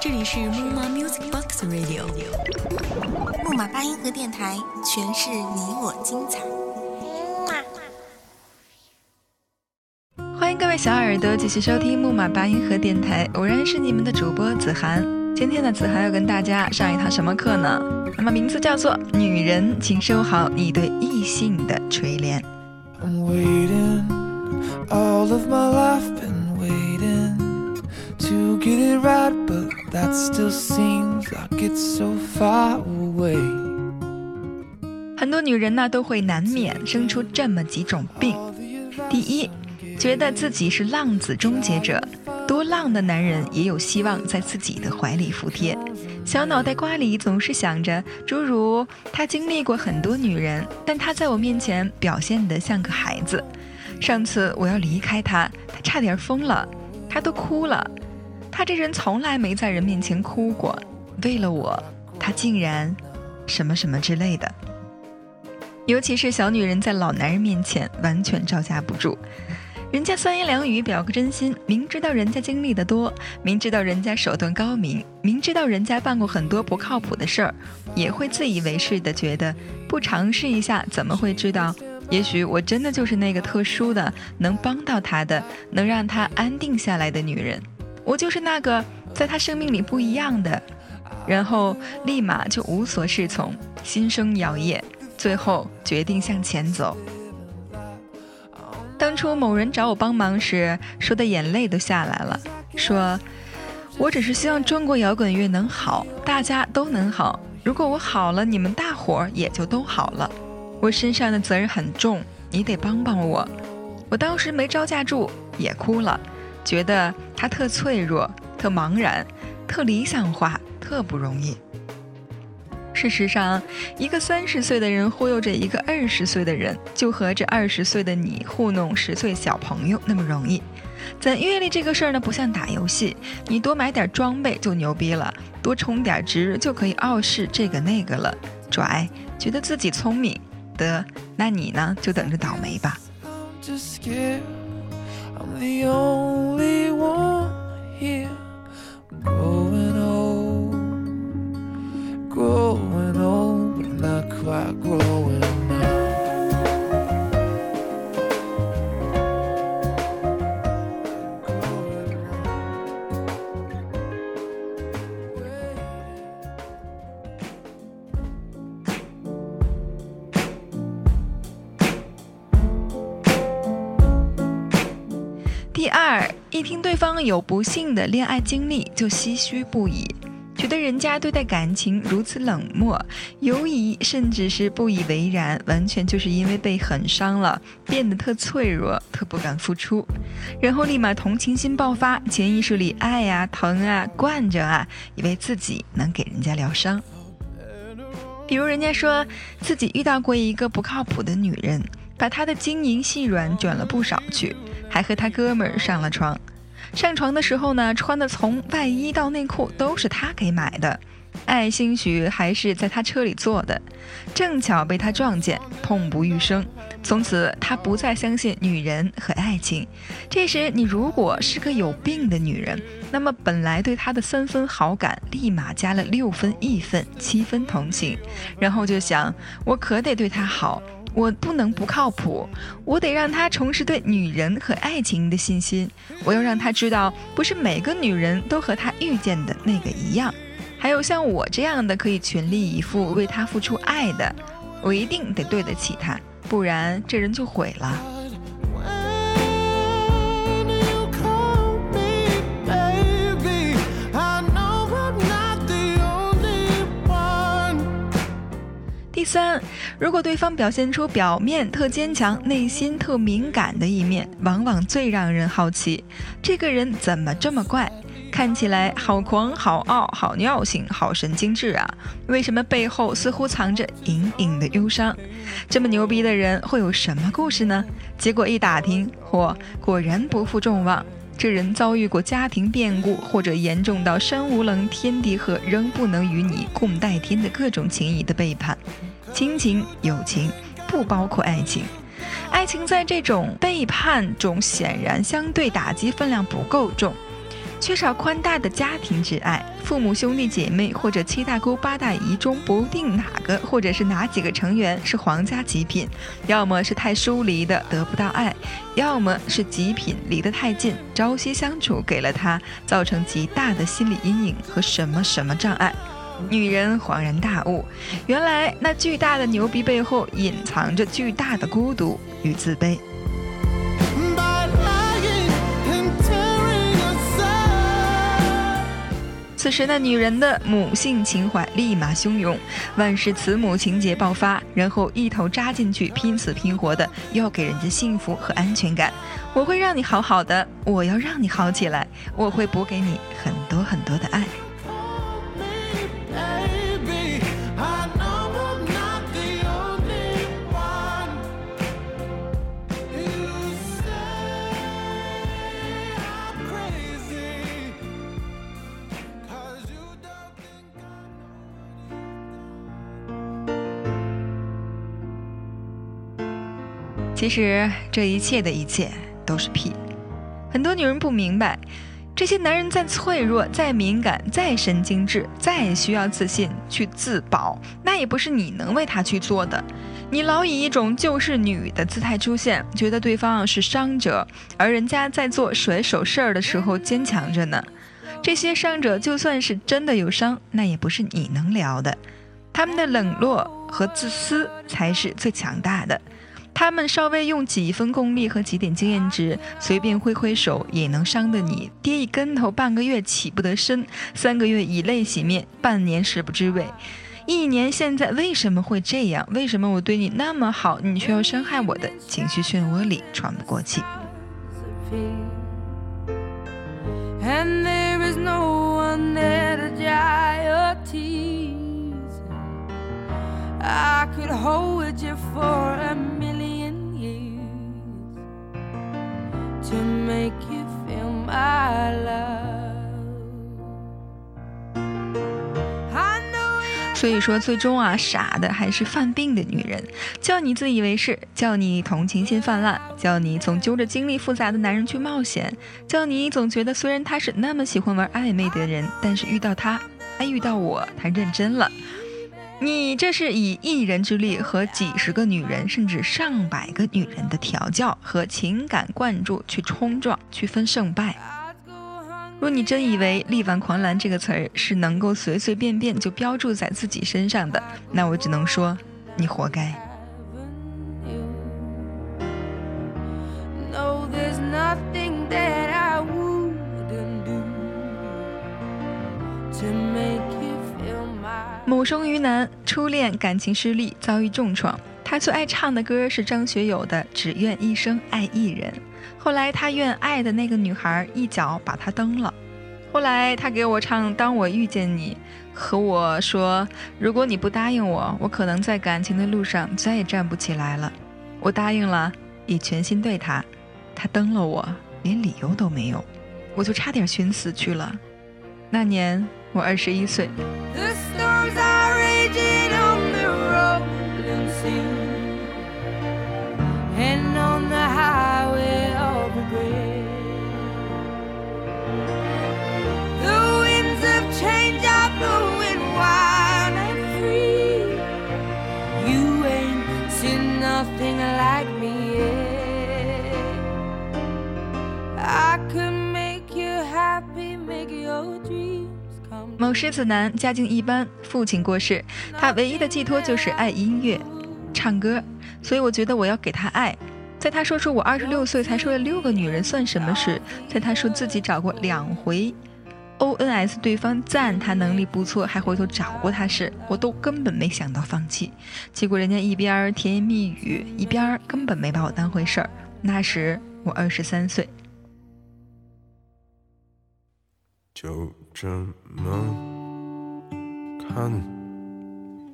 这里是木马 Music Box Radio，木马八音盒电台，诠释你我精彩。欢迎各位小耳朵继续收听木马八音盒电台，我仍然是你们的主播子涵。今天呢，子涵要跟大家上一堂什么课呢？那么名字叫做“女人，请收好你对异性的垂怜”。Get it right, but that still seems like it's so far away. 很多女人呢都会难免生出这么几种病。第一，觉得自己是浪子终结者，多浪的男人也有希望在自己的怀里服帖。小脑袋瓜里总是想着诸如他经历过很多女人，但他在我面前表现得像个孩子。上次我要离开他，他差点疯了，他都哭了。他这人从来没在人面前哭过，为了我，他竟然什么什么之类的。尤其是小女人在老男人面前完全招架不住，人家三言两语表个真心，明知道人家经历的多，明知道人家手段高明，明知道人家办过很多不靠谱的事儿，也会自以为是的觉得不尝试一下怎么会知道？也许我真的就是那个特殊的，能帮到他的，能让他安定下来的女人，我就是那个在他生命里不一样的，然后立马就无所适从，心生摇曳。最后决定向前走。当初某人找我帮忙时，说的眼泪都下来了，说：“我只是希望中国摇滚乐能好，大家都能好。如果我好了，你们大伙儿也就都好了。我身上的责任很重，你得帮帮我。”我当时没招架住，也哭了，觉得他特脆弱、特茫然、特理想化、特不容易。事实上，一个三十岁的人忽悠着一个二十岁的人，就和这二十岁的你糊弄十岁小朋友那么容易。攒阅历这个事儿呢，不像打游戏，你多买点装备就牛逼了，多充点值就可以傲视这个那个了，拽，觉得自己聪明，得，那你呢就等着倒霉吧。I'm the only one here. Growing old, growing old, but not quite growing 一听对方有不幸的恋爱经历，就唏嘘不已，觉得人家对待感情如此冷漠、犹疑，甚至是不以为然，完全就是因为被狠伤了，变得特脆弱、特不敢付出，然后立马同情心爆发，潜意识里爱啊、疼啊、惯着啊，以为自己能给人家疗伤。比如人家说自己遇到过一个不靠谱的女人，把她的金银细软卷了不少去。还和他哥们儿上了床，上床的时候呢，穿的从外衣到内裤都是他给买的，爱兴许还是在他车里坐的，正巧被他撞见，痛不欲生。从此他不再相信女人和爱情。这时你如果是个有病的女人，那么本来对他的三分好感，立马加了六分义愤，七分同情，然后就想，我可得对他好。我不能不靠谱，我得让他重拾对女人和爱情的信心。我要让他知道，不是每个女人都和他遇见的那个一样，还有像我这样的可以全力以赴为他付出爱的。我一定得对得起他，不然这人就毁了。第三，如果对方表现出表面特坚强、内心特敏感的一面，往往最让人好奇，这个人怎么这么怪？看起来好狂、好傲、好尿性、好神经质啊！为什么背后似乎藏着隐隐的忧伤？这么牛逼的人会有什么故事呢？结果一打听，嚯，果然不负众望。这人遭遇过家庭变故，或者严重到山无棱、天地合，仍不能与你共戴天的各种情谊的背叛。亲情、友情不包括爱情，爱情在这种背叛中显然相对打击分量不够重。缺少宽大的家庭之爱，父母兄弟姐妹或者七大姑八大姨中不定哪个或者是哪几个成员是皇家极品，要么是太疏离的得不到爱，要么是极品离得太近，朝夕相处给了他造成极大的心理阴影和什么什么障碍。女人恍然大悟，原来那巨大的牛逼背后隐藏着巨大的孤独与自卑。此时的女人的母性情怀立马汹涌，万事慈母情节爆发，然后一头扎进去，拼死拼活的要给人家幸福和安全感。我会让你好好的，我要让你好起来，我会补给你很多很多的爱。其实这一切的一切都是屁。很多女人不明白，这些男人再脆弱、再敏感、再神经质、再需要自信去自保，那也不是你能为他去做的。你老以一种救世女的姿态出现，觉得对方是伤者，而人家在做甩手事儿的时候坚强着呢。这些伤者就算是真的有伤，那也不是你能聊的。他们的冷落和自私才是最强大的。他们稍微用几分功力和几点经验值，随便挥挥手也能伤得你跌一跟头，半个月起不得身，三个月以泪洗面，半年食不知味。一年现在为什么会这样？为什么我对你那么好，你却要伤害我的情绪漩涡里喘不过气？And there is no one there to dry your tears. I could hold you for a to make you feel my love. 所以说，最终啊，傻的还是犯病的女人，叫你自以为是，叫你同情心泛滥，叫你总揪着经历复杂的男人去冒险，叫你总觉得虽然他是那么喜欢玩暧昧的人，但是遇到他，哎，遇到我，他认真了。你这是以一人之力和几十个女人，甚至上百个女人的调教和情感灌注去冲撞，去分胜败。若你真以为“力挽狂澜”这个词儿是能够随随便便就标注在自己身上的，那我只能说，你活该。To make you. 某生于南，初恋感情失利，遭遇重创。他最爱唱的歌是张学友的《只愿一生爱一人》。后来他愿爱的那个女孩一脚把他蹬了。后来他给我唱《当我遇见你》，和我说，如果你不答应我，我可能在感情的路上再也站不起来了。我答应了，也全心对他。他蹬了我，连理由都没有，我就差点寻死去了。那年我二十一岁。and on the highway of regret. 某狮子男家境一般，父亲过世，他唯一的寄托就是爱音乐、唱歌，所以我觉得我要给他爱。在他说出我二十六岁才睡了六个女人算什么时，在他说自己找过两回 ONS，对方赞他能力不错，还回头找过他时，我都根本没想到放弃。结果人家一边甜言蜜语，一边根本没把我当回事儿。那时我二十三岁。就这么看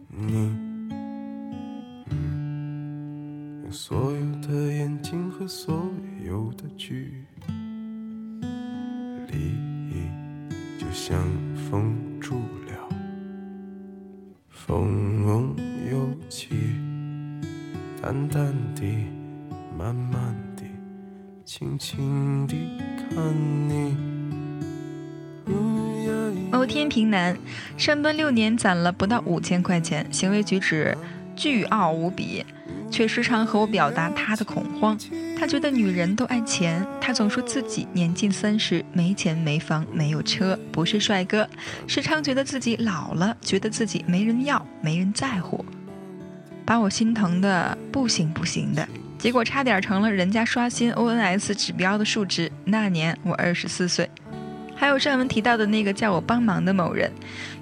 你，嗯，所有的眼睛和所有的距离，就像封住了，风又起，淡淡地，慢慢地，轻轻地看你。天平男，上班六年攒了不到五千块钱，行为举止巨傲无比，却时常和我表达他的恐慌。他觉得女人都爱钱，他总说自己年近三十，没钱没房没有车，不是帅哥，时常觉得自己老了，觉得自己没人要，没人在乎，把我心疼的不行不行的。结果差点成了人家刷新 ONS 指标的数值。那年我二十四岁。还有上文提到的那个叫我帮忙的某人，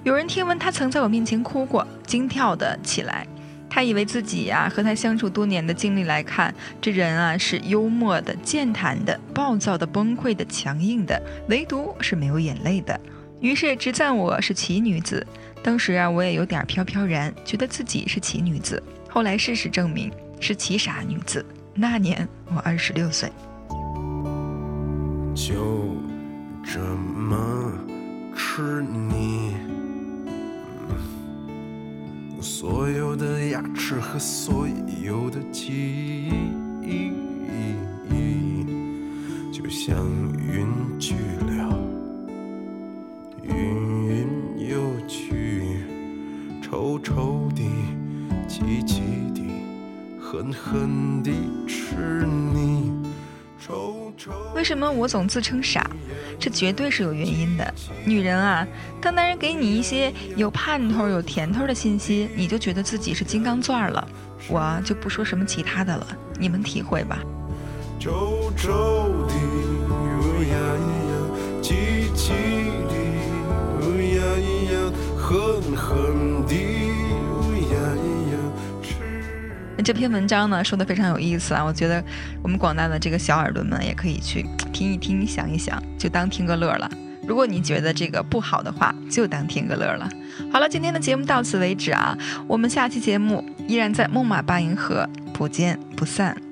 有人听闻他曾在我面前哭过，惊跳的起来。他以为自己呀和他相处多年的经历来看，这人啊是幽默的、健谈的、暴躁的、崩溃的、强硬的，唯独是没有眼泪的。于是直赞我是奇女子。当时啊我也有点飘飘然，觉得自己是奇女子。后来事实证明。是奇傻女子。那年我二十六岁。就这么吃你，所有的牙齿和所有的记忆，就像云去了，云云又去，臭臭的，气气的。狠狠地吃你。为什么我总自称傻？这绝对是有原因的。女人啊，当男人给你一些有盼头、有甜头的信息，你就觉得自己是金刚钻了。我就不说什么其他的了，你们体会吧。那。这篇文章呢说的非常有意思啊，我觉得我们广大的这个小耳朵们也可以去听一听、想一想，就当听个乐了。如果你觉得这个不好的话，就当听个乐了。好了，今天的节目到此为止啊，我们下期节目依然在木马八音盒，不见不散。